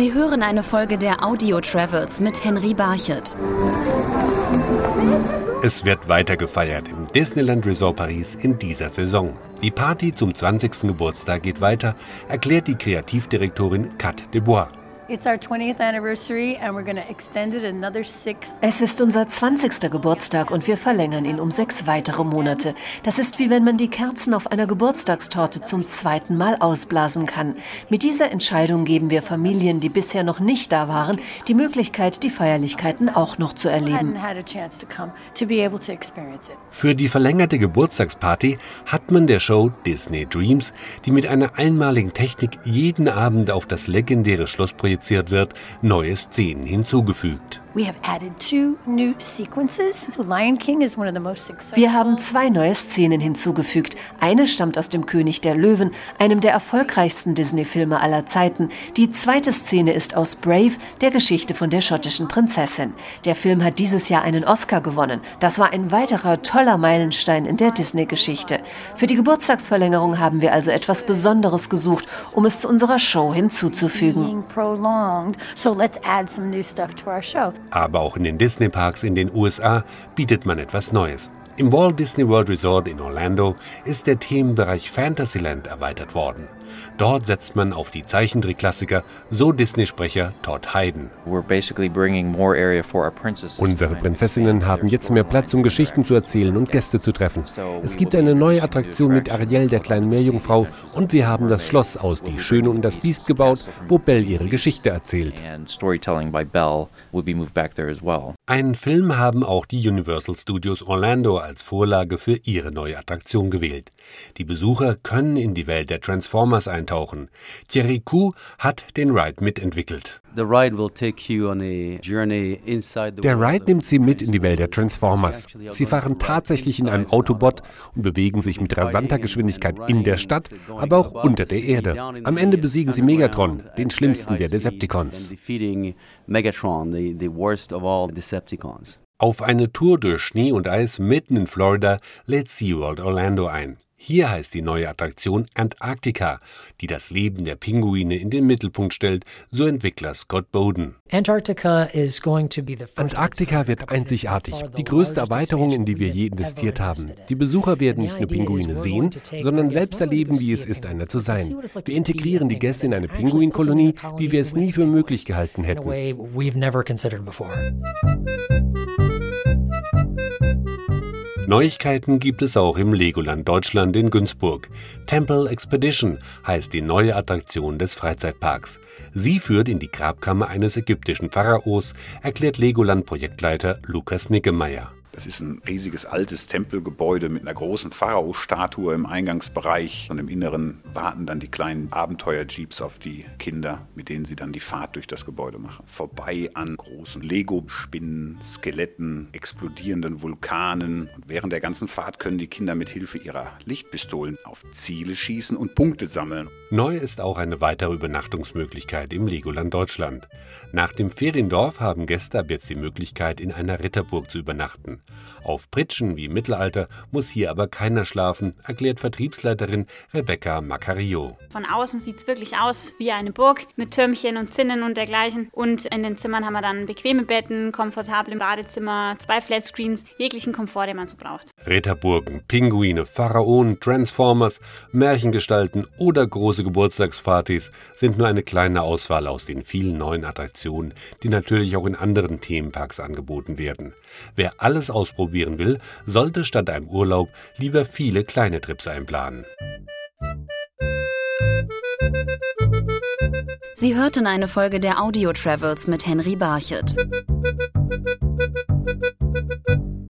Sie hören eine Folge der Audio Travels mit Henry Barchet. Es wird weiter gefeiert im Disneyland Resort Paris in dieser Saison. Die Party zum 20. Geburtstag geht weiter, erklärt die Kreativdirektorin Kat Debois. Es ist unser 20. Geburtstag und wir verlängern ihn um sechs weitere Monate. Das ist wie wenn man die Kerzen auf einer Geburtstagstorte zum zweiten Mal ausblasen kann. Mit dieser Entscheidung geben wir Familien, die bisher noch nicht da waren, die Möglichkeit, die Feierlichkeiten auch noch zu erleben. Für die verlängerte Geburtstagsparty hat man der Show Disney Dreams, die mit einer einmaligen Technik jeden Abend auf das legendäre Schloss projiziert wird, neue Szenen hinzugefügt. Wir haben zwei neue Szenen hinzugefügt. Eine stammt aus dem König der Löwen, einem der erfolgreichsten Disney-Filme aller Zeiten. Die zweite Szene ist aus Brave, der Geschichte von der schottischen Prinzessin. Der Film hat dieses Jahr einen Oscar gewonnen. Das war ein weiterer toller Meilenstein in der Disney-Geschichte. Für die Geburtstagsverlängerung haben wir also etwas Besonderes gesucht, um es zu unserer Show hinzuzufügen. So aber auch in den Disney-Parks in den USA bietet man etwas Neues. Im Walt Disney World Resort in Orlando ist der Themenbereich Fantasyland erweitert worden. Dort setzt man auf die Zeichentrickklassiker, so Disney-Sprecher Todd Hayden. Unsere Prinzessinnen haben jetzt mehr Platz, um Geschichten zu erzählen und Gäste zu treffen. Es gibt eine neue Attraktion mit Ariel, der kleinen Meerjungfrau, und wir haben das Schloss aus Die Schöne und das Biest gebaut, wo Belle ihre Geschichte erzählt. Einen Film haben auch die Universal Studios Orlando als Vorlage für ihre neue Attraktion gewählt. Die Besucher können in die Welt der Transformers eintauchen. Thierry Coup hat den Ride mitentwickelt. Der Ride nimmt Sie mit in die Welt der Transformers. Sie fahren tatsächlich in einem Autobot und bewegen sich mit rasanter Geschwindigkeit in der Stadt, aber auch unter der Erde. Am Ende besiegen Sie Megatron, den schlimmsten der Decepticons. Auf eine Tour durch Schnee und Eis mitten in Florida lädt SeaWorld Orlando ein. Hier heißt die neue Attraktion Antarctica, die das Leben der Pinguine in den Mittelpunkt stellt, so Entwickler Scott Bowden. Antarctica wird einzigartig, die größte Erweiterung, in die wir je investiert haben. Die Besucher werden nicht nur Pinguine sehen, sondern selbst erleben, wie es ist, einer zu sein. Wir integrieren die Gäste in eine Pinguinkolonie, wie wir es nie für möglich gehalten hätten. Neuigkeiten gibt es auch im Legoland Deutschland in Günzburg. Temple Expedition heißt die neue Attraktion des Freizeitparks. Sie führt in die Grabkammer eines ägyptischen Pharaos, erklärt Legoland-Projektleiter Lukas Nickemeyer. Das ist ein riesiges altes Tempelgebäude mit einer großen Pharao-Statue im Eingangsbereich und im Inneren warten dann die kleinen Abenteuer-Jeeps auf die Kinder, mit denen sie dann die Fahrt durch das Gebäude machen. Vorbei an großen Lego-Spinnen, Skeletten, explodierenden Vulkanen und während der ganzen Fahrt können die Kinder mit Hilfe ihrer Lichtpistolen auf Ziele schießen und Punkte sammeln. Neu ist auch eine weitere Übernachtungsmöglichkeit im Legoland Deutschland. Nach dem Feriendorf haben Gäste ab jetzt die Möglichkeit, in einer Ritterburg zu übernachten. Auf Pritschen wie im Mittelalter muss hier aber keiner schlafen, erklärt Vertriebsleiterin Rebecca Macario. Von außen sieht es wirklich aus wie eine Burg mit Türmchen und Zinnen und dergleichen. Und in den Zimmern haben wir dann bequeme Betten, komfortable Badezimmer, zwei Flatscreens, jeglichen Komfort, den man so braucht. Ritterburgen, Pinguine, Pharaonen, Transformers, Märchengestalten oder große Geburtstagspartys sind nur eine kleine Auswahl aus den vielen neuen Attraktionen, die natürlich auch in anderen Themenparks angeboten werden. Wer ausprobieren will, sollte statt einem Urlaub lieber viele kleine Trips einplanen. Sie hörten eine Folge der Audio Travels mit Henry Barchet.